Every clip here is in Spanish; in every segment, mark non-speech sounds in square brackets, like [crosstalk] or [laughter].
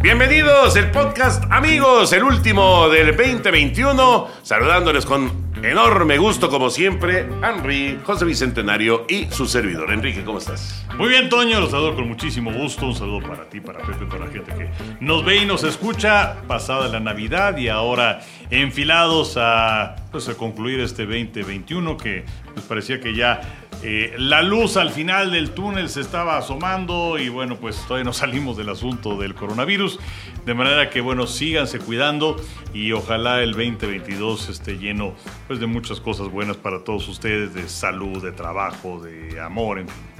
Bienvenidos, el podcast Amigos, el último del 2021. Saludándoles con enorme gusto, como siempre, Henry, José Bicentenario y su servidor. Enrique, ¿cómo estás? Muy bien, Toño, los saludo con muchísimo gusto. Un saludo para ti, para Pepe, para la gente que nos ve y nos escucha pasada la Navidad y ahora enfilados a, pues, a concluir este 2021 que pues, parecía que ya eh, la luz al final del túnel se estaba asomando y bueno, pues todavía no [laughs] salimos del asunto del coronavirus. De manera que bueno, síganse cuidando y ojalá el 2022 esté lleno pues, de muchas cosas buenas para todos ustedes, de salud, de trabajo, de amor, en fin.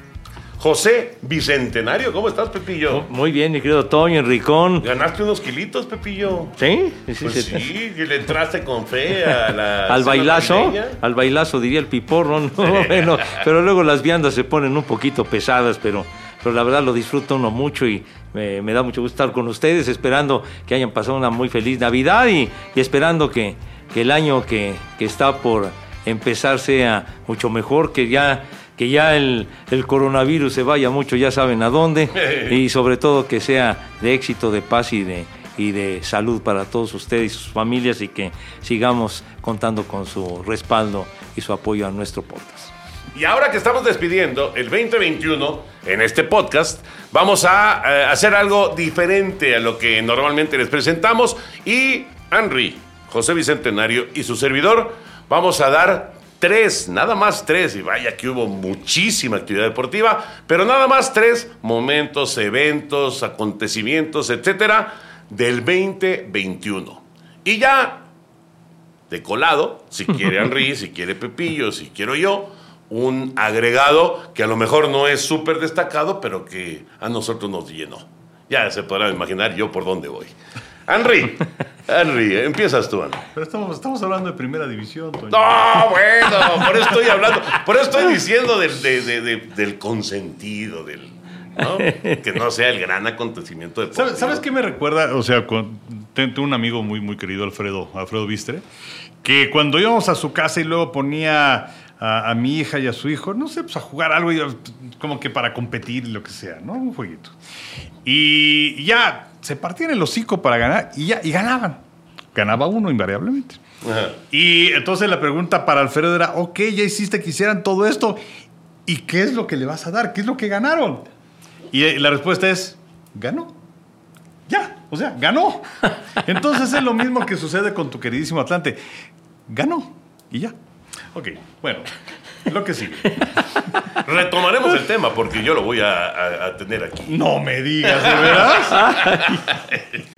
José Bicentenario, ¿cómo estás, Pepillo? Muy bien, mi querido Toño, Enricón. ¿Ganaste unos kilitos, Pepillo? ¿Sí? Sí, Pues sí. sí, que le entraste con fe a la [laughs] Al bailazo, al bailazo diría el piporro, ¿no? [laughs] Bueno, pero luego las viandas se ponen un poquito pesadas, pero, pero la verdad lo disfruta uno mucho y me, me da mucho gusto estar con ustedes, esperando que hayan pasado una muy feliz Navidad y, y esperando que, que el año que, que está por empezar sea mucho mejor, que ya, que ya el, el coronavirus se vaya mucho, ya saben a dónde, [laughs] y sobre todo que sea de éxito, de paz y de, y de salud para todos ustedes y sus familias y que sigamos contando con su respaldo y su apoyo a nuestro podcast. Y ahora que estamos despidiendo el 2021 en este podcast, vamos a eh, hacer algo diferente a lo que normalmente les presentamos. Y Henry, José Bicentenario y su servidor, vamos a dar tres, nada más tres, y vaya que hubo muchísima actividad deportiva, pero nada más tres momentos, eventos, acontecimientos, etcétera, del 2021. Y ya de colado, si quiere [laughs] Henry, si quiere Pepillo, si quiero yo, un agregado que a lo mejor no es súper destacado, pero que a nosotros nos llenó. Ya se podrán imaginar yo por dónde voy. Henry, Henry, empiezas tú, Henry. Pero estamos, estamos hablando de primera división, Toño. No, bueno, por eso estoy hablando, por eso estoy diciendo del, de- de- de- del consentido, del, ¿no? que no sea el gran acontecimiento de ¿Sabes, ¿Sabes qué me recuerda? O sea, con- tengo un amigo muy, muy querido, Alfredo, Alfredo Vistre, que cuando íbamos a su casa y luego ponía a, a mi hija y a su hijo, no sé, pues a jugar algo, como que para competir, lo que sea, ¿no? Un jueguito. Y ya se partían el hocico para ganar y ya, y ganaban. Ganaba uno invariablemente. Ajá. Y entonces la pregunta para Alfredo era, ok, ya hiciste que hicieran todo esto, ¿y qué es lo que le vas a dar? ¿Qué es lo que ganaron? Y la respuesta es, ganó. Ya, o sea, ganó. [laughs] Entonces es lo mismo que sucede con tu queridísimo Atlante. Ganó y ya. Ok, bueno, lo que sigue. Retomaremos el tema porque yo lo voy a, a- a tener aquí. No me digas, ¿de veras? [laughs]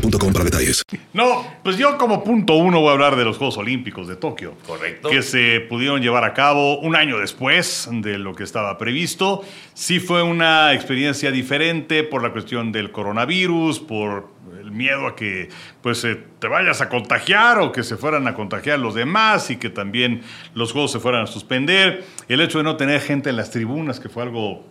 boostmobile.com para detalles. No, pues yo como punto uno voy a hablar de los Juegos Olímpicos de Tokio. Correcto. Que se pudieron llevar a cabo un año después de lo que estaba previsto. Sí fue una experiencia diferente por la cuestión del coronavirus, por el miedo a que pues eh, te vayas a contagiar o que se fueran a contagiar los demás y que también los juegos se fueran a suspender. El hecho de no tener gente en las tribunas, que fue algo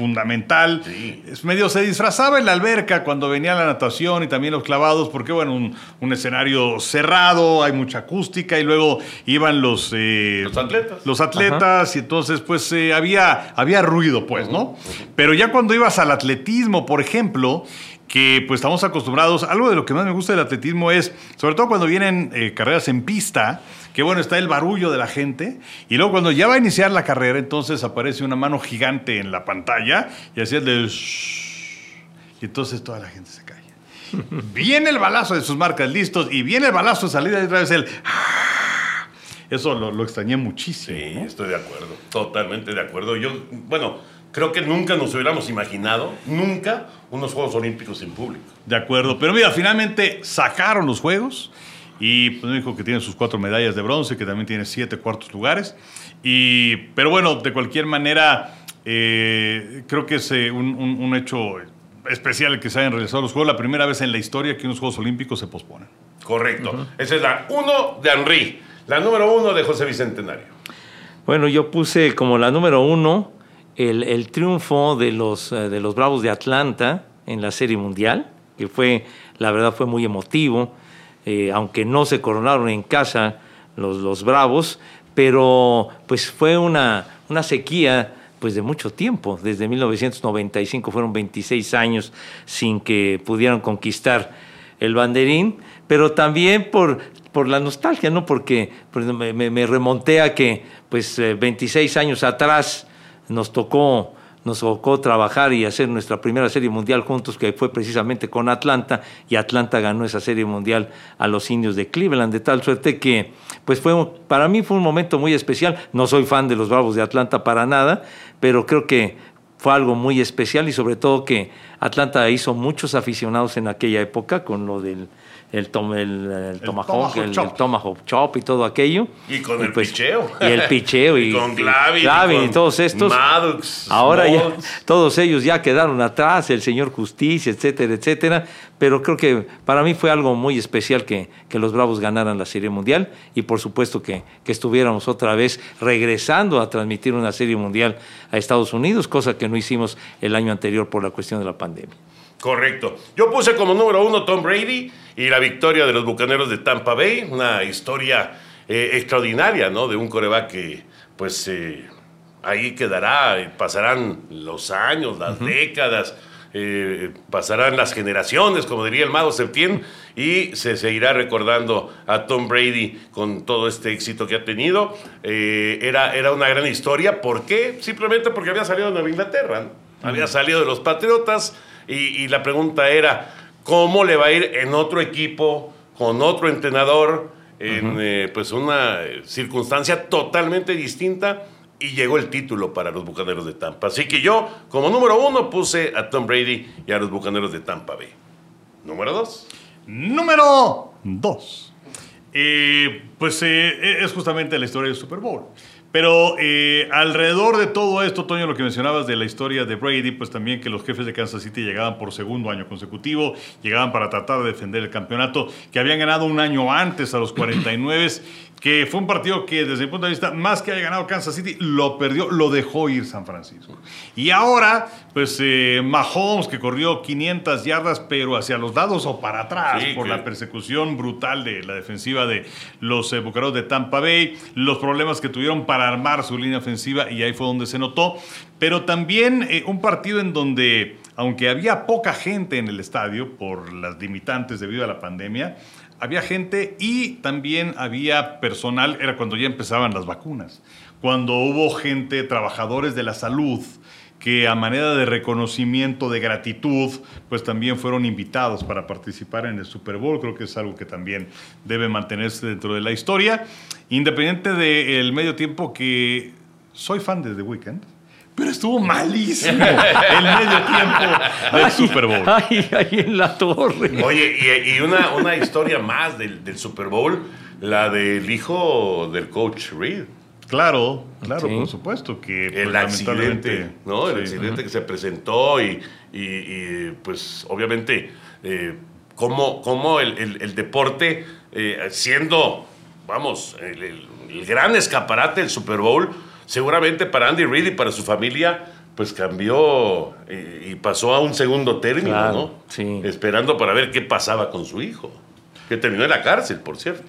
fundamental. Sí. Es medio se disfrazaba en la alberca cuando venía la natación y también los clavados, porque bueno, un, un escenario cerrado, hay mucha acústica y luego iban los, eh, Los atletas. los atletas y entonces pues eh, había, había ruido pues, ¿no? Pero ya cuando ibas al atletismo, por ejemplo, que pues estamos acostumbrados. Algo de lo que más me gusta del atletismo es, sobre todo cuando vienen eh, carreras en pista, que bueno, está el barullo de la gente, y luego cuando ya va a iniciar la carrera, entonces aparece una mano gigante en la pantalla y así es. Y entonces toda la gente se calla. [laughs] viene el balazo de sus marcas listos y viene el balazo de salida y otra vez el... Eso lo, lo extrañé muchísimo. Sí, ¿no? estoy de acuerdo, totalmente de acuerdo. Yo, bueno, creo que nunca nos hubiéramos imaginado, nunca, unos Juegos Olímpicos sin público. De acuerdo, pero mira, finalmente sacaron los juegos y pues, dijo que tiene sus cuatro medallas de bronce, que también tiene siete cuartos lugares. Y, pero bueno, de cualquier manera, eh, creo que es eh, un, un- un hecho especial el que se hayan realizado los Juegos, la primera vez en la historia que unos Juegos Olímpicos se posponen. Correcto. Esa es la uno de Henry, la número uno de José Bicentenario. Bueno, yo puse como la número uno el, triunfo de los, eh, de los Bravos de Atlanta en la Serie Mundial, que fue, la verdad, fue muy emotivo, eh, aunque no se coronaron en casa los, los Bravos, pero pues fue una, una sequía pues de mucho tiempo, desde 1995 fueron 26 años sin que pudieran conquistar el banderín, pero también por, por la nostalgia, ¿no? Porque, porque me, me- remonté a que, pues, eh, 26 años atrás nos tocó, nos tocó trabajar y hacer nuestra primera serie mundial juntos, que fue precisamente con Atlanta, y Atlanta ganó esa serie mundial a los indios de Cleveland, de tal suerte que, pues, fue para mí fue un momento muy especial. No soy fan de los Bravos de Atlanta para nada, pero creo que fue algo muy especial y sobre todo que Atlanta hizo muchos aficionados en aquella época con lo del el, tom- el, el tomahawk, tomahawk el, tomahawk chop y todo aquello. Y con el pues, picheo. Y el picheo [laughs] y, Y con Glavin, y Glavin y, con todos estos. Maddox, Ahora ya todos ellos ya quedaron atrás, el señor Justicia, etcétera, etcétera. Pero creo que para mí fue algo muy especial que, que los Bravos ganaran la Serie Mundial y por supuesto que, que estuviéramos otra vez regresando a transmitir una Serie Mundial a Estados Unidos, cosa que no hicimos el año anterior por la cuestión de la pandemia. Correcto. Yo puse como número uno Tom Brady y la victoria de los Bucaneros de Tampa Bay. Una historia eh, extraordinaria, ¿no? De un coreback que, pues, eh, ahí quedará. eh, Pasarán los años, las décadas, eh, pasarán las generaciones, como diría el mago Septién, y se seguirá recordando a Tom Brady con todo este éxito que ha tenido. Era, era una gran historia. ¿Por qué? Simplemente porque había salido de Nueva Inglaterra. ¿no? Había salido de los Patriotas y, y la pregunta era, ¿cómo le va a ir en otro equipo, con otro entrenador, en eh, pues una eh, circunstancia totalmente distinta? Y llegó el título para los Bucaneros de Tampa. Así que yo, como número uno, puse a Tom Brady y a los Bucaneros de Tampa Bay. Número dos. Número 2. pues eh, es justamente la historia del Super Bowl. Pero eh, alrededor de todo esto, Toño, lo que mencionabas de la historia de Brady, pues también que los jefes de Kansas City llegaban por segundo año consecutivo, llegaban para tratar de defender el campeonato, que habían ganado un año antes a los 49, que fue un partido que desde mi punto de vista, más que haya ganado Kansas City, lo perdió, lo dejó ir San Francisco. Y ahora, pues eh, Mahomes, que corrió 500 yardas, pero hacia los lados o para atrás, Sí, por que- la persecución brutal de la defensiva de los eh, Bucaneros de Tampa Bay, los problemas que tuvieron para armar su línea ofensiva y ahí fue donde se notó, pero también eh, un partido en donde, aunque había poca gente en el estadio por las limitantes debido a la pandemia, había gente y también había personal, era cuando ya empezaban las vacunas, cuando hubo gente, trabajadores de la salud, que a manera de reconocimiento, de gratitud, pues también fueron invitados para participar en el Super Bowl. Creo que es algo que también debe mantenerse dentro de la historia. Independiente del medio tiempo que soy fan de The Weeknd, pero estuvo malísimo el medio tiempo [laughs] del Super Bowl. Ay, ay, en la torre. Oye, y, y una, una historia más del, del Super Bowl, la del hijo del coach Reed. Claro, claro, Sí. por supuesto que pues, El accidente, lamentablemente- ¿no? El sí. accidente que se presentó y, y- y, pues obviamente eh, cómo, cómo el, el- el deporte, eh, siendo, vamos, el, el- el gran escaparate del Super Bowl, seguramente para Andy Reid y para su familia, pues cambió eh, y pasó a un segundo término, Claro, ¿no? sí. Esperando para ver qué pasaba con su hijo, que terminó en la cárcel, por cierto.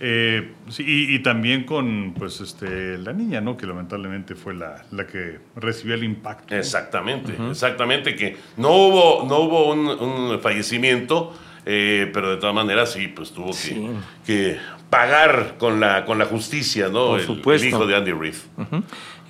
Eh, sí, y, y también con pues este la niña, ¿no? Que lamentablemente fue la, la que recibió el impacto. Exactamente, exactamente, que no hubo, no hubo un, un fallecimiento, eh, pero de todas maneras sí, pues tuvo que, Sí. que pagar con la, con la justicia, ¿no? Por El- supuesto. El, hijo de Andy Reid.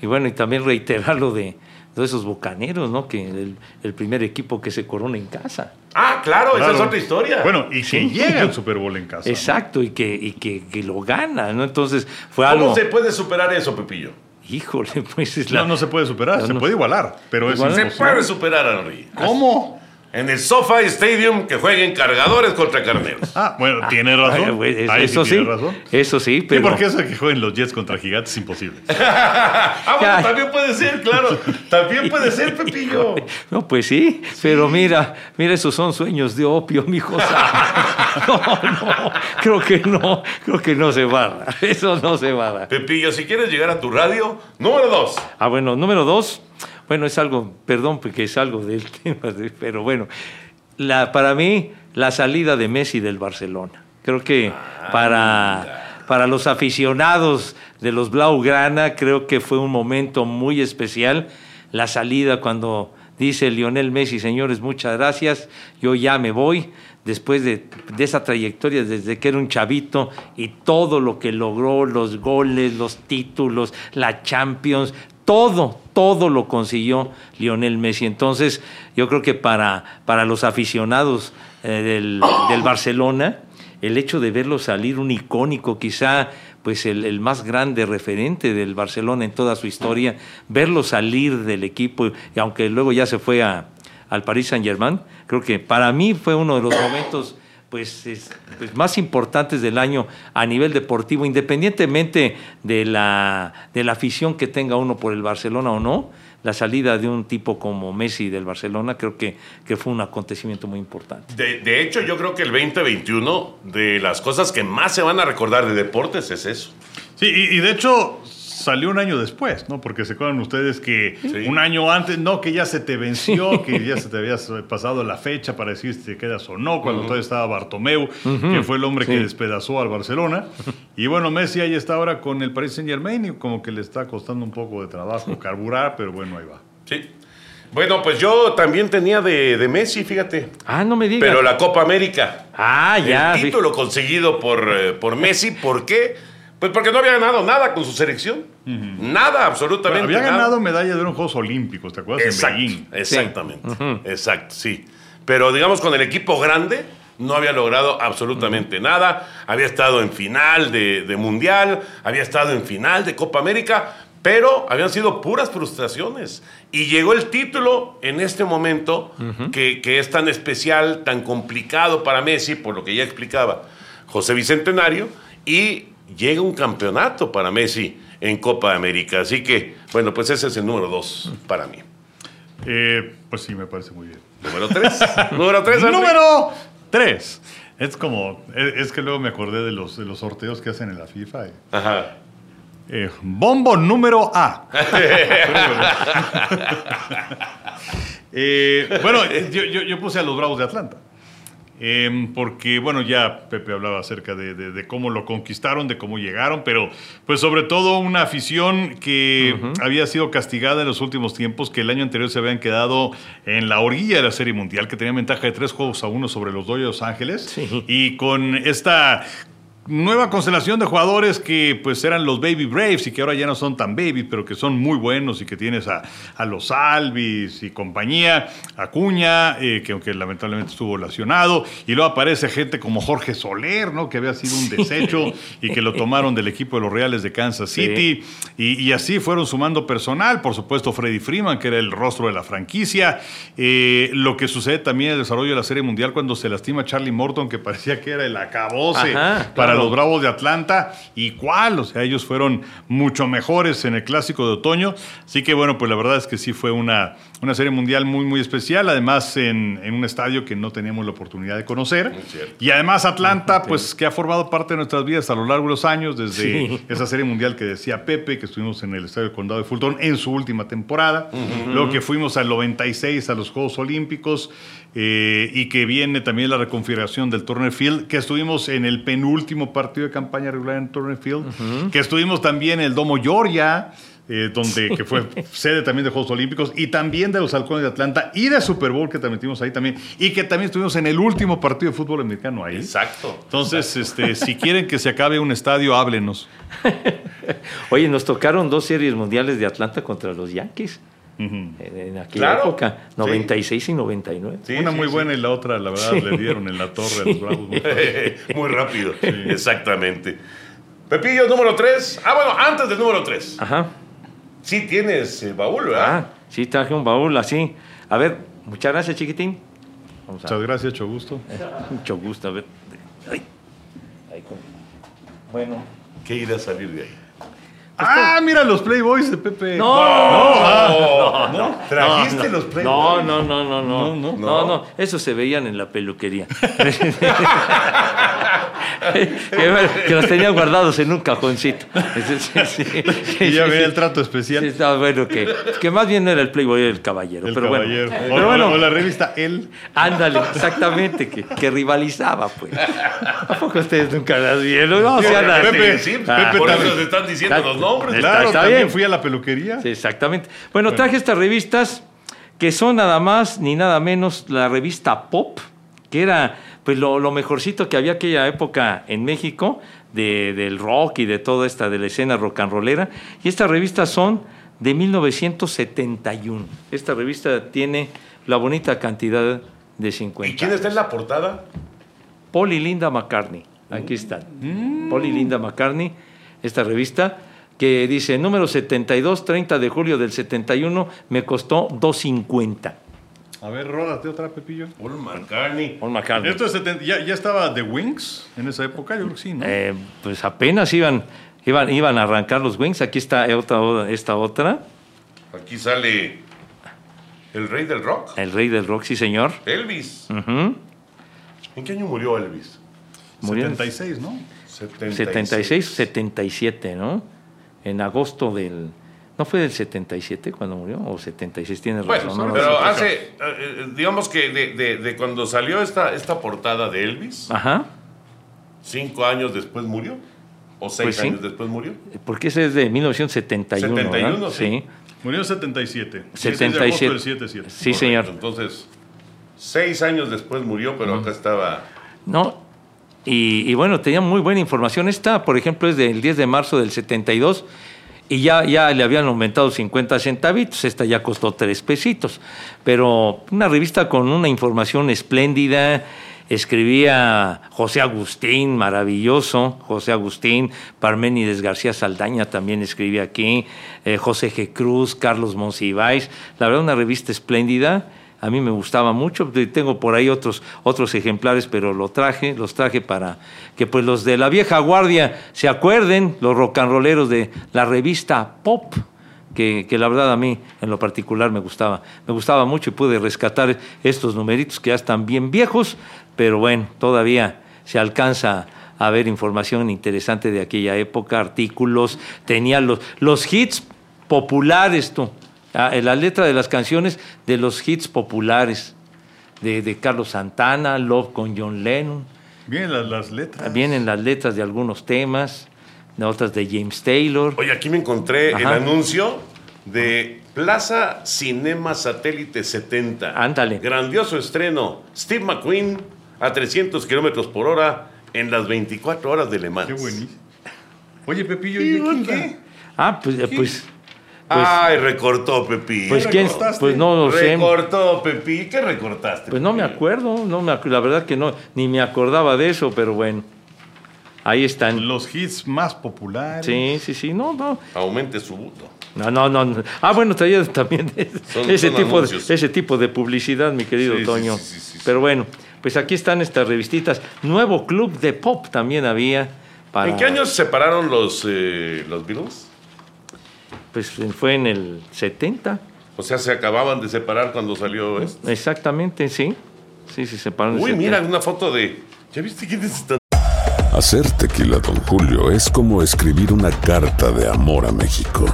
Y bueno, y también reiterar lo de, de esos bucaneros, ¿no? Que el, el primer equipo que se corona en casa. Ah, claro, esa Claro. es otra historia. Bueno, y que Sí. llega al Super Bowl en casa. ¿no? Exacto, y que, y que, que lo gana, ¿no? Entonces fue ¿cómo algo. se puede superar eso, Pepillo? Híjole, [laughs] pues es la. No, no se puede superar, No, se no. puede igualar, pero es Se puede superar, Henry. ¿Cómo? En el SoFi Stadium que jueguen cargadores contra carneros. Ah, bueno, tiene razón. Ay, eso, Ahí eso sí, tiene razón. eso sí, Sí, pero porque eso de que jueguen los Jets contra Gigantes es imposible. [laughs] Ah, bueno, también puede ser, claro. También puede ser, Pepillo. [laughs] no, pues sí, pero mira, mira, esos son sueños de opio, mijo. [laughs] No, no, creo que no, creo que no se va a dar, eso no se va a dar. Pepillo, si quieres llegar a tu radio, número dos. Ah, bueno, número dos, bueno, es algo, perdón, porque es algo del [laughs] tema, de- pero bueno, la, para mí, la salida de Messi del Barcelona. Creo que para, para los aficionados de los Blaugrana, creo que fue un momento muy especial. La salida cuando dice Lionel Messi, señores, muchas gracias, yo ya me voy. Después de, de esa trayectoria, desde que era un chavito y todo lo que logró, los goles, los títulos, la Champions, todo, todo lo consiguió Lionel Messi. Entonces, yo creo que para, para los aficionados eh, del, del Barcelona, el hecho de verlo salir un icónico, quizá pues el, el más grande referente del Barcelona en toda su historia, verlo salir del equipo, y aunque luego ya se fue a, al Paris Saint Germain, creo que para mí fue uno de los momentos pues, es- pues, más importantes del año a nivel deportivo, independientemente de la, de la afición que tenga uno por el Barcelona o no, la salida de un tipo como Messi del Barcelona creo que, que fue un acontecimiento muy importante. De, de hecho, yo creo que el 2021, de las cosas que más se van a recordar de deportes, es eso. Sí, y, y de hecho salió un año después, ¿no? Porque se acuerdan ustedes que Sí. un año antes, no, que ya se te venció, que ya se te había pasado la fecha para decir si te quedas o no, cuando todavía estaba Bartomeu, que fue el hombre que despedazó al Barcelona. [laughs] Y bueno, Messi ahí está ahora con el Paris Saint Germain y como que le está costando un poco de trabajo carburar, pero bueno, ahí va. Sí. Bueno, pues yo también tenía de, de Messi, fíjate. Ah, no me digas. Pero la Copa América. Ah, ya. el título conseguido por, eh, por Messi, ¿por qué? Pues porque no había ganado nada con su selección. Nada, absolutamente había nada. ganado medalla de unos Juegos Olímpicos, ¿te acuerdas? Exacto, En Beijing. exactamente. Exacto, sí. Pero digamos, con el equipo grande no había logrado absolutamente nada. Había estado en final de, de Mundial, había estado en final de Copa América, pero habían sido puras frustraciones. Y llegó el título en este momento que, que es tan especial, tan complicado para Messi, por lo que ya explicaba José Bicentenario, y llega un campeonato para Messi en Copa América. Así que, bueno, pues ese es el número dos para mí. Eh, pues sí, me parece muy bien. Número 3. Número 3, Número 3. Es como, es, que luego me acordé de los, de los sorteos que hacen en la FIFA. eh. Ajá. Eh, bombo número A. [laughs] Eh, bueno, yo, yo- yo puse a los Bravos de Atlanta. Eh, porque, bueno, ya Pepe hablaba acerca de, de- de cómo lo conquistaron, de cómo llegaron, pero pues sobre todo una afición que había sido castigada en los últimos tiempos, que el año anterior se habían quedado en la orilla de la Serie Mundial, que tenían ventaja de tres juegos a uno sobre los Dodgers de Los Ángeles, Sí. y con esta nueva constelación de jugadores que pues eran los Baby Braves y que ahora ya no son tan baby, pero que son muy buenos y que tienes a, a los Alvis y compañía, Acuña, eh, que aunque lamentablemente estuvo lesionado, y luego aparece gente como Jorge Soler, ¿no? que había sido un desecho y que lo tomaron del equipo de los Reales de Kansas City, y, y así fueron sumando personal, por supuesto Freddy Freeman, que era el rostro de la franquicia, Eh, lo que sucede también en el desarrollo de la Serie Mundial cuando se lastima Charlie Morton, que parecía que era el acabose Ajá, para claro. los Bravos de Atlanta. ¿Y cuál? O sea, ellos fueron mucho mejores en el clásico de otoño. Así que bueno, pues la verdad es que sí fue una, una serie mundial muy, muy especial. Además, en, en un estadio que no teníamos la oportunidad de conocer. Y además Atlanta, pues que ha formado parte de nuestras vidas a lo largo de los años, desde Sí. esa serie mundial que decía Pepe, que estuvimos en el Estadio Condado de Fulton en su última temporada. Luego que fuimos al 96 a los Juegos Olímpicos. eh, y que viene también la reconfiguración del Turner Field, que estuvimos en el penúltimo último partido de campaña regular en Turner Field, que estuvimos también en el Domo Georgia, eh, donde, que fue sede también de Juegos Olímpicos, y también de los Halcones de Atlanta, y de Super Bowl, que también estuvimos ahí también, y que también estuvimos en el último partido de fútbol americano ahí. Exacto. Entonces, este, si quieren que se acabe un estadio, háblenos. [laughs] Oye, nos tocaron dos series mundiales de Atlanta contra los Yankees. En, en aquella Claro. época, 96 y 99. Sí, Una sí, muy sí. buena y la otra, la verdad, le dieron en la torre a los Bravos. [laughs] muy rápido. Exactamente. Pepillo, número 3. Ah, bueno, antes del número 3. Ajá. Sí tienes eh, baúl, ¿verdad? Ah, sí, traje un baúl así. A ver, muchas gracias, chiquitín. Vamos a Muchas gracias, mucho gusto. [laughs] Mucho gusto, a ver. Ay. Ahí con- Bueno. ¿Qué irá a salir de ahí? Ah, mira los Playboys de Pepe. No, No, no, ¿Trajiste los Playboy? No, no, no, no, no, No, no, no. no, Eso se veían en la peluquería. [laughs] [laughs] [laughs] que, bueno, que los tenía guardados en un cajoncito. Sí, sí, sí. [laughs] Y ya Sí, ve sí. el trato Sí, especial. estaba bueno que, que más bien era el Playboy era el caballero. El pero caballero. bueno, o, pero bueno, o la revista El. ándale, exactamente, que, que rivalizaba, pues. ¿A poco ustedes nunca las vieron? No, Sí, sean así. Pepe, sí, Ah, por también. eso se están diciendo Está- los nombres. está- Claro, está también bien. fui a la peluquería. Sí, exactamente. Bueno, traje estas revistas que son nada más ni nada menos la revista Pop, que era pues lo, lo mejorcito que había aquella época en México de- del rock y de toda esta de la escena rock and rollera. Y estas revistas son de 1971. Esta revista tiene la bonita cantidad de 50. ¿Y quién está en la portada? Paul y Linda McCartney. Aquí están. Paul y Linda McCartney, esta revista que dice número 72, 30 de julio del 71, me costó 2.50. A ver, ródate otra, Pepillo. Paul McCartney. Paul McCartney. Esto es ya, ya estaba The Wings en esa época, yo creo que sí, ¿no? Eh, pues apenas iban, iban, iban a arrancar los Wings. Aquí está otra, esta otra, Aquí sale el rey del rock, el rey del rock, sí señor. Elvis. ¿En qué año murió Elvis? Murió en 76, ¿no? 76, 77, ¿no? En agosto del... ¿No fue del 77 cuando murió? ¿O 76? Tienes Bueno, razón. no, no pero hace, eh, eh, digamos que de, de- de cuando salió esta, esta portada de Elvis, Ajá. cinco años después murió, o seis Pues sí. años después murió. Porque ese es de 1971. ¿verdad? 71, sí. Murió en 77. 16 de agosto 77. del 77. Sí, señor. Entonces, seis años después murió, pero acá estaba... No. Y, y bueno, tenía muy buena información. Esta, por ejemplo, es del 10 de marzo del 72 y ya, ya le habían aumentado 50 centavitos. Esta ya costó tres pesitos. Pero una revista con una información espléndida. Escribía José Agustín, maravilloso, José Agustín, Parménides García Saldaña también escribía aquí, eh, José G. Cruz, Carlos Monsiváis, la verdad una revista espléndida, a mí me gustaba mucho, tengo por ahí otros, otros ejemplares, pero lo traje, los traje para que pues los de la vieja guardia se acuerden, los rock and rolleros de la revista Pop, que, que la verdad a mí en lo particular me gustaba, me gustaba mucho y pude rescatar estos numeritos que ya están bien viejos, pero bueno, todavía se alcanza a ver información interesante de aquella época, artículos, tenía los, los hits populares, tú, ah, en la letra de las canciones de los hits populares, de, de Carlos Santana, Love con John Lennon, Bien, las, las letras. vienen las letras de algunos temas, de otras de James Taylor. Oye, aquí me encontré el anuncio de Plaza Cinema Satélite 70. Ándale. Grandioso estreno. Steve McQueen a 300 kilómetros por hora en las 24 horas de Le Mans. Qué buenísimo. Oye, Pepillo, ¿y quién ¿Qué? Ah, pues, eh, pues, Ay, recortó Pepi. pues, ¿qué quién, recortaste? pues no lo sé. recortó Pepi. ¿Qué recortaste? Pues no me acuerdo, no me la verdad que no, ni me acordaba de eso, pero bueno, ahí están. Los hits más populares. Sí, sí, sí, no, no, Aumente su voto. no, no, no. Ah, bueno, traía también [laughs] Son- ese, son tipo de, ese tipo de publicidad, mi querido Sí, Toño. sí, sí, sí, sí. Pero bueno, pues aquí están estas revistitas. Nuevo club de pop también había. Para, ¿En qué años se separaron los, eh, los Beatles? Pues fue en el 70, O sea, se acababan de separar cuando salió esto. exactamente, sí. Sí, sí, se separaron Uy, mira 70. una foto de. ¿Ya viste quién es esta? Hacer tequila, Don Julio, es como escribir una carta de amor a México.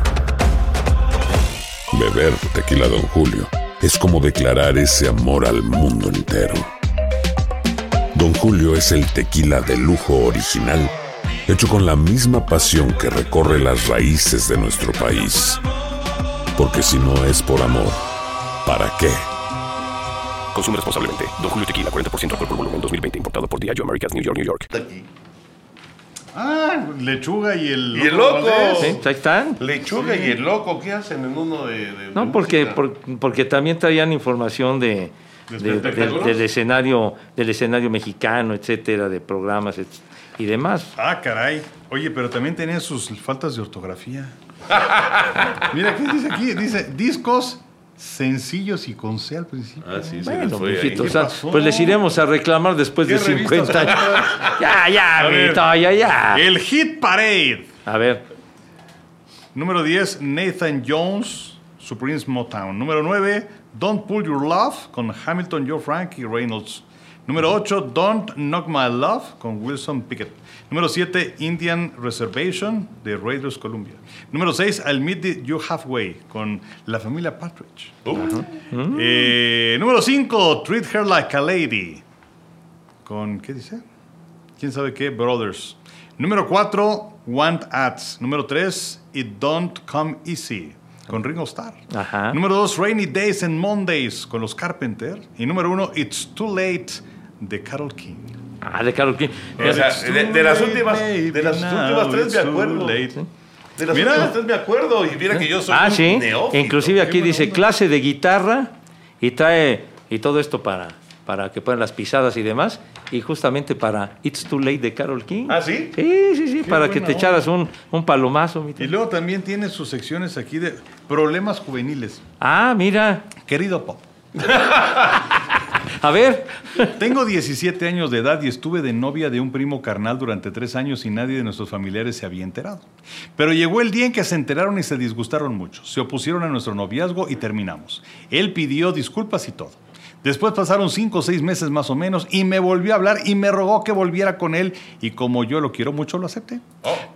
Beber tequila, Don Julio, es como declarar ese amor al mundo entero. Don Julio es el tequila de lujo original, hecho con la misma pasión que recorre las raíces de nuestro país. Porque si no es por amor, ¿para qué? Consume responsablemente. Don Julio Tequila, 40% alcohol por volumen, 2020. Importado por Diageo Americas, New York, New York. Ah, lechuga y el. Y el loco. ¿Sí? Ahí están. Lechuga y el loco, ¿qué hacen en uno de, de- de No, porque, por- porque también traían información de, ¿De de- del- escenario del escenario mexicano, etcétera, de programas et- y demás. Ah, caray. Oye, pero también tenía sus faltas de ortografía. [laughs] Mira, ¿qué dice aquí? Dice discos sencillos y con C al principio. Ah, sí, Bueno, pues les iremos a reclamar después de ¿Qué revistas 50 años. [laughs] Ya, ya, ver. mijito, ya, ya. El Hit Parade. A ver, Número 10, Nathan Jones, Supremes Motown. Número 9, Don't Pull Your Love con Hamilton, Joe Frank y Reynolds. Número 8, Don't Knock My Love con Wilson Pickett. Número 7, Indian Reservation de Raiders Columbia. Número 6, I'll Meet You Halfway con la familia Partridge. Uh, Eh, número 5, Treat Her Like a Lady con, ¿qué dice? ¿Quién sabe qué? Brothers. Número 4, Want Ads. Número 3, It Don't Come Easy con Ringo Starr. Ajá. Número 2, Rainy Days and Mondays con los Carpenter. Y número 1, It's Too Late de Carol King. ah, de Carol King. O sea, It's de, las últimas, de las últimas tres me acuerdo. De las Mira. últimas tres me acuerdo. Y mira que yo soy Ah, un sí. neófito. Inclusive aquí dice clase de guitarra y trae y todo esto para para que puedan las pisadas y demás y justamente para It's Too Late de Carol King. ¿Ah, sí? Sí, sí, sí, para que te onda. echaras un, un palomazo. mi Y luego también tiene sus secciones aquí de problemas juveniles. Ah, mira. Querido Pop. [laughs] A ver. Tengo 17 años de edad y estuve de novia de un primo carnal durante tres años y nadie de nuestros familiares se había enterado. Pero llegó el día en que se enteraron y se disgustaron mucho. Se opusieron a nuestro noviazgo y terminamos. Él pidió disculpas y todo. Después pasaron cinco o seis meses más o menos y me volvió a hablar y me rogó que volviera con él y como yo lo quiero mucho lo acepté.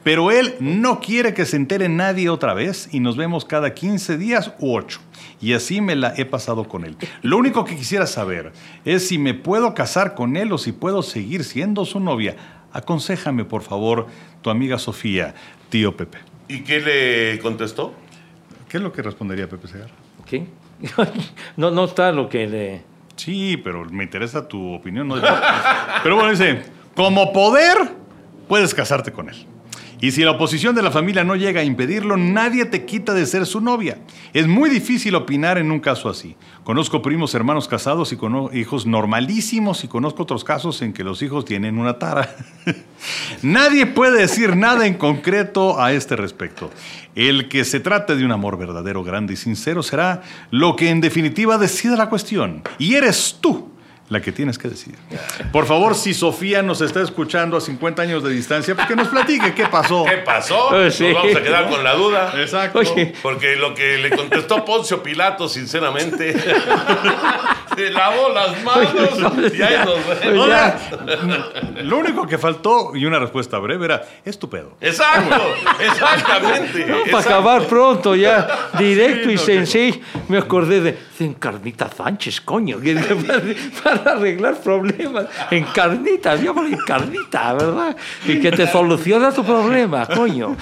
Pero él no quiere que se entere nadie otra vez y nos vemos cada 15 días u 8. Y así me la he pasado con él. Lo único que quisiera saber es si me puedo casar con él o si puedo seguir siendo su novia. Aconséjame, por favor, tu amiga Sofía, tío Pepe. ¿Y qué le contestó? ¿Qué es lo que respondería Pepe Segar? ¿Qué? [laughs] No, no está lo que le... Sí, pero me interesa tu opinión. ¿no? Pero bueno, dice, como poder, puedes casarte con él. Y si la oposición de la familia no llega a impedirlo, nadie te quita de ser su novia. Es muy difícil opinar en un caso así. Conozco primos hermanos casados y con hijos normalísimos y conozco otros casos en que los hijos tienen una tara. [laughs] nadie puede decir nada en concreto a este respecto. El que se trate de un amor verdadero, grande y sincero será lo que en definitiva decida la cuestión. Y eres tú la que tienes que decidir. Por favor, si Sofía nos está escuchando a 50 años de distancia, pues que nos platique qué pasó. ¿Qué pasó? Eh, Nos vamos a quedar con la duda. Exacto. Oye. Porque lo que le contestó Poncio Pilato, sinceramente, [laughs] se lavó las manos y ahí nos vemos. Ahora, lo único que faltó, y una respuesta breve, era estúpido. Exacto, exactamente. Para exacto. acabar pronto ya, [laughs] directo Sí, y no, sencillo. Me acordé de, de Encarnita Sánchez, coño, [laughs] que- para, para arreglar problemas. Encarnita, llama Encarnita, ¿verdad? Y que te soluciona tu problema, coño.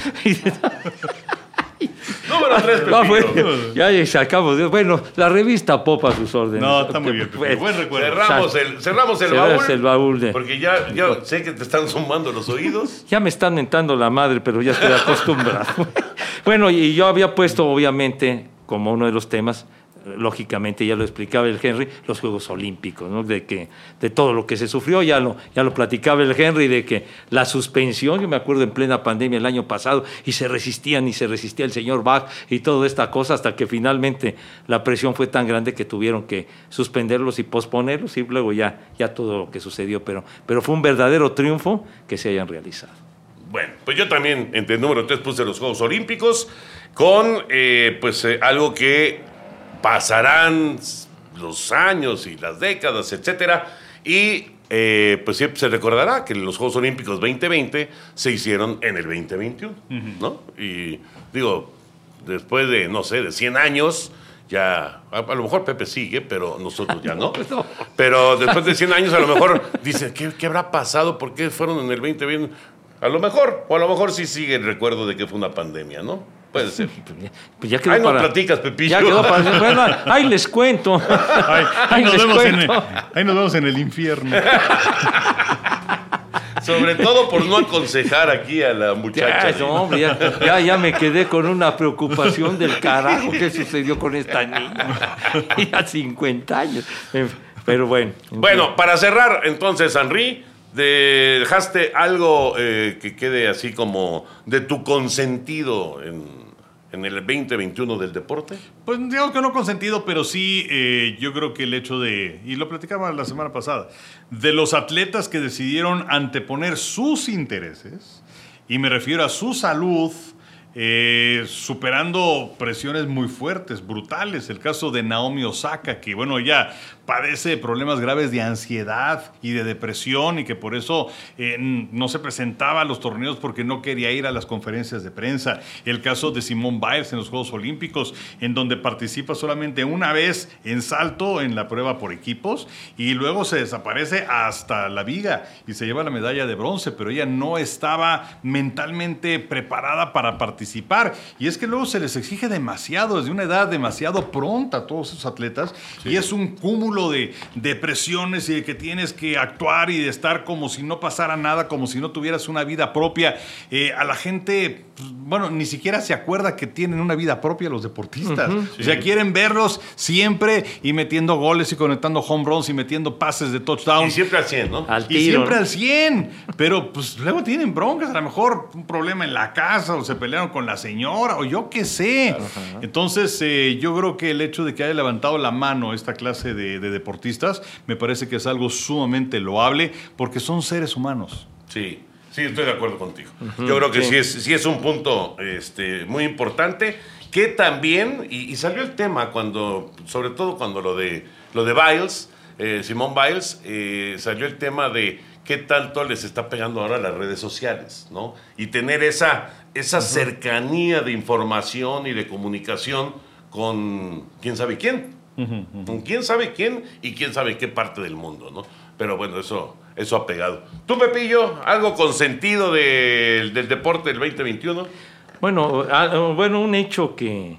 Número 3, Ah, Pepito. bueno, ya, ya sacamos. de- Bueno, la revista Pop a sus órdenes. No, está muy bien, Pepe. Pues, Buen recuerdo. Cerramos el, cerramos el Cerramos baúl. el baúl de- Porque ya, ya sé que te están sumando los oídos. [laughs] Ya me están mentando la madre, pero ya estoy acostumbrado. [laughs] bueno, y yo había puesto, obviamente, como uno de los temas, lógicamente ya lo explicaba el Henry, los Juegos Olímpicos, ¿no? de, que, de todo lo que se sufrió, ya lo, ya lo platicaba el Henry, de que la suspensión, yo me acuerdo en plena pandemia el año pasado, y se resistían y se resistía el señor Bach y toda esta cosa, hasta que finalmente la presión fue tan grande que tuvieron que suspenderlos y posponerlos, y luego ya, ya todo lo que sucedió, pero, pero fue un verdadero triunfo que se hayan realizado. Bueno, pues yo también, entre el número 3, puse los Juegos Olímpicos con eh, pues eh, algo que pasarán los años y las décadas, etcétera, y eh, pues siempre se recordará que los Juegos Olímpicos 2020 se hicieron en el 2021, ¿no? Y digo, después de, no sé, de 100 años, ya, a, a lo mejor Pepe sigue, pero nosotros ya no. [laughs] No. Pero después de 100 años a lo mejor dicen, ¿qué, qué habrá pasado? ¿Por qué fueron en el 2020? A lo mejor, o a lo mejor sí sigue el recuerdo de que fue una pandemia, ¿no? Puede ser. [laughs] Pues ya quedó Ahí no para- platicas, Pepillo. Ya quedó para. Bueno, ahí les cuento. [laughs] Ahí, ahí nos les vemos en el, cuento. ahí nos vemos en el infierno. [laughs] Sobre todo por no aconsejar aquí a la muchacha. Ya, no, hombre, ya, ya, ya me quedé con una preocupación del carajo que sucedió con esta niña. Ya 50 años. Pero bueno. en Bueno, para cerrar, entonces, Henry, de- dejaste algo eh, que quede así como de tu consentido en, en el 2021 del deporte. Pues digamos que no consentido, pero sí eh, yo creo que el hecho de, y lo platicaba la semana pasada, de los atletas que decidieron anteponer sus intereses, y me refiero a su salud, eh, superando presiones muy fuertes, brutales. El caso de Naomi Osaka, que bueno, ella padece problemas graves de ansiedad y de depresión y que por eso eh, no se presentaba a los torneos porque no quería ir a las conferencias de prensa. El caso de Simone Biles en los Juegos Olímpicos, en donde participa solamente una vez en salto en la prueba por equipos y luego se desaparece hasta la viga y se lleva la medalla de bronce, pero ella no estaba mentalmente preparada para participar. Y es que luego se les exige demasiado, desde una edad demasiado pronta a todos esos atletas y es un cúmulo de depresiones y de que tienes que actuar y de estar como si no pasara nada, como si no tuvieras una vida propia. Eh, a la gente, pues, bueno, ni siquiera se acuerda que tienen una vida propia los deportistas. O sea, quieren verlos siempre y metiendo goles y conectando home runs y metiendo pases de touchdown. Y siempre al 100, ¿no? Al Y tiro. siempre ¿no? al 100. Pero pues luego tienen broncas, a lo mejor un problema en la casa o se pelearon con la señora o yo qué sé. Entonces eh, yo creo que el hecho de que haya levantado la mano esta clase de, de deportistas me parece que es algo sumamente loable porque son seres humanos. Sí, sí, estoy de acuerdo contigo. Yo creo que sí, es, sí es un punto este, muy importante que también, y, y salió el tema cuando, sobre todo cuando lo de, lo de Biles, eh, Simón Biles, eh, salió el tema de qué tanto les está pegando ahora las redes sociales, ¿no? Y tener esa, esa cercanía de información y de comunicación con quién sabe quién. Con quién sabe quién y quién sabe qué parte del mundo, ¿no? Pero bueno, eso, eso ha pegado. ¿Tú, Pepillo, algo consentido del- del deporte del 2021? Bueno, ah, bueno, un hecho que,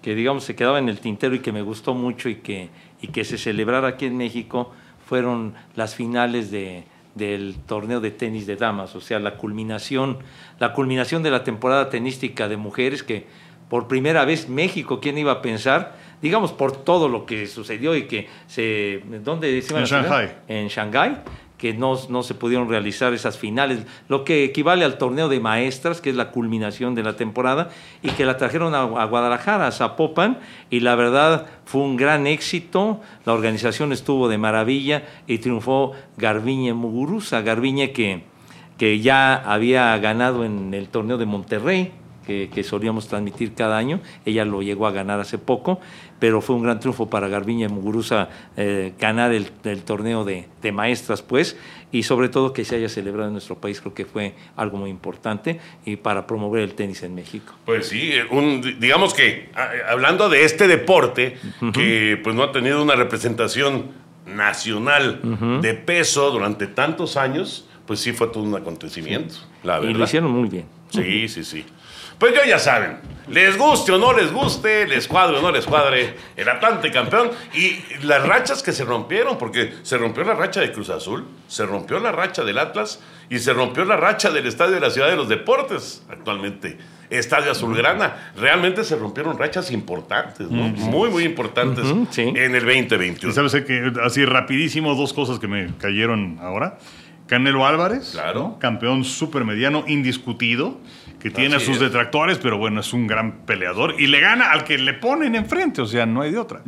que digamos se quedaba en el tintero y que me gustó mucho y que, y que se celebrara aquí en México fueron las finales de, del torneo de tenis de damas, o sea, la culminación, la culminación de la temporada tenística de mujeres que por primera vez México, ¿quién iba a pensar? Digamos por todo lo que sucedió y que se ¿dónde se iban En? Shanghái. en Shanghái, que no, no se pudieron realizar esas finales, lo que equivale al torneo de maestras, que es la culminación de la temporada, y que la trajeron a, a Guadalajara, a Zapopan, y la verdad fue un gran éxito, la organización estuvo de maravilla y triunfó Garbiñe Muguruza, Garbiñe que, que ya había ganado en el torneo de Monterrey, que, que solíamos transmitir cada año. Ella lo llegó a ganar hace poco, pero fue un gran triunfo para Garbiña Muguruza eh, ganar el, el torneo de, de maestras, pues, y sobre todo que se haya celebrado en nuestro país, creo que fue algo muy importante y para promover el tenis en México. Pues sí, un- digamos que a- hablando de este deporte que pues no ha tenido una representación nacional de peso durante tantos años, pues sí fue todo un acontecimiento, la Y lo verdad. hicieron muy bien. Sí, sí, sí. Pues yo ya saben, les guste o no les guste, les cuadre o no les cuadre, el Atlante campeón y las rachas que se rompieron, porque se rompió la racha de Cruz Azul, se rompió la racha del Atlas y se rompió la racha del Estadio de la Ciudad de los Deportes, actualmente Estadio Azulgrana. Realmente se rompieron rachas importantes, ¿no? Muy, muy importantes sí. en el Y 2021. sabes que así rapidísimo dos cosas que me cayeron ahora. Canelo Álvarez, Claro. ¿no? campeón supermediano indiscutido, que tiene Así sus es. detractores, pero bueno, es un gran peleador y le gana al que le ponen enfrente, o sea, no hay de otra.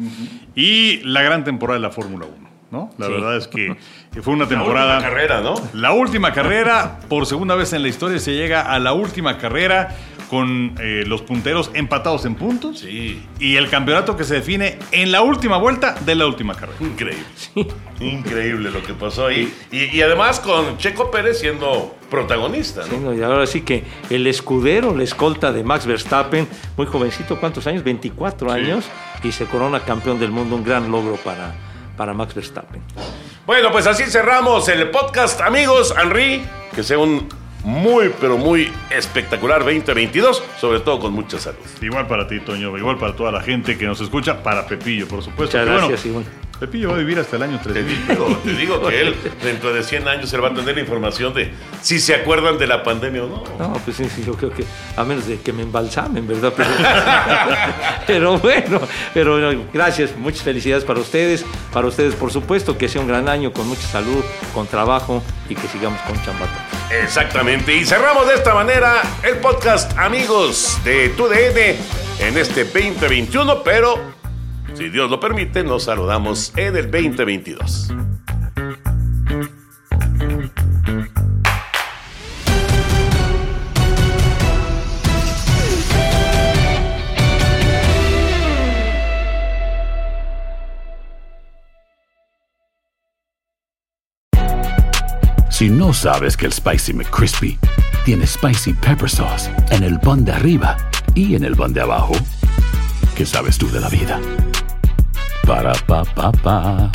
Y la gran temporada de la Fórmula 1, ¿no? La Sí. verdad es que [laughs] fue una La temporada... última carrera, ¿no? La última carrera, por segunda vez en la historia, se llega a la última carrera con eh, los punteros empatados en puntos. Sí. Y el campeonato que se define en la última vuelta de la última carrera. Increíble. Increíble lo que pasó ahí. Y, y además con Checo Pérez siendo protagonista, ¿no? Sí, no, y ahora sí que el escudero, la escolta de Max Verstappen, muy jovencito, ¿cuántos años? 24 años, y se corona campeón del mundo, un gran logro para, para Max Verstappen. Bueno, pues así cerramos el podcast. Amigos, Henry, que sea un muy, pero muy espectacular 2022, sobre todo con mucha salud. Igual para ti, Toño, igual para toda la gente que nos escucha, para Pepillo, por supuesto. Muchas bueno, gracias, Iván. Pepillo va a vivir hasta el año Te 3000. digo, te digo que él, dentro de 100 años, él va a tener la información de si se acuerdan de la pandemia o no. No, pues sí, sí, yo creo que a menos de que me embalsamen, ¿verdad? Pero, [laughs] pero bueno, pero gracias, muchas felicidades para ustedes, para ustedes por supuesto, que sea un gran año con mucha salud, con trabajo y que sigamos con chambata. Exactamente. Y cerramos de esta manera el podcast, amigos de TUDN, en este 2021, pero si Dios lo permite, nos saludamos en el 2022. Si no sabes que el Spicy McCrispy tiene Spicy Pepper Sauce en el pan de arriba y en el pan de abajo, ¿qué sabes tú de la vida? Ba-da-ba-ba-ba.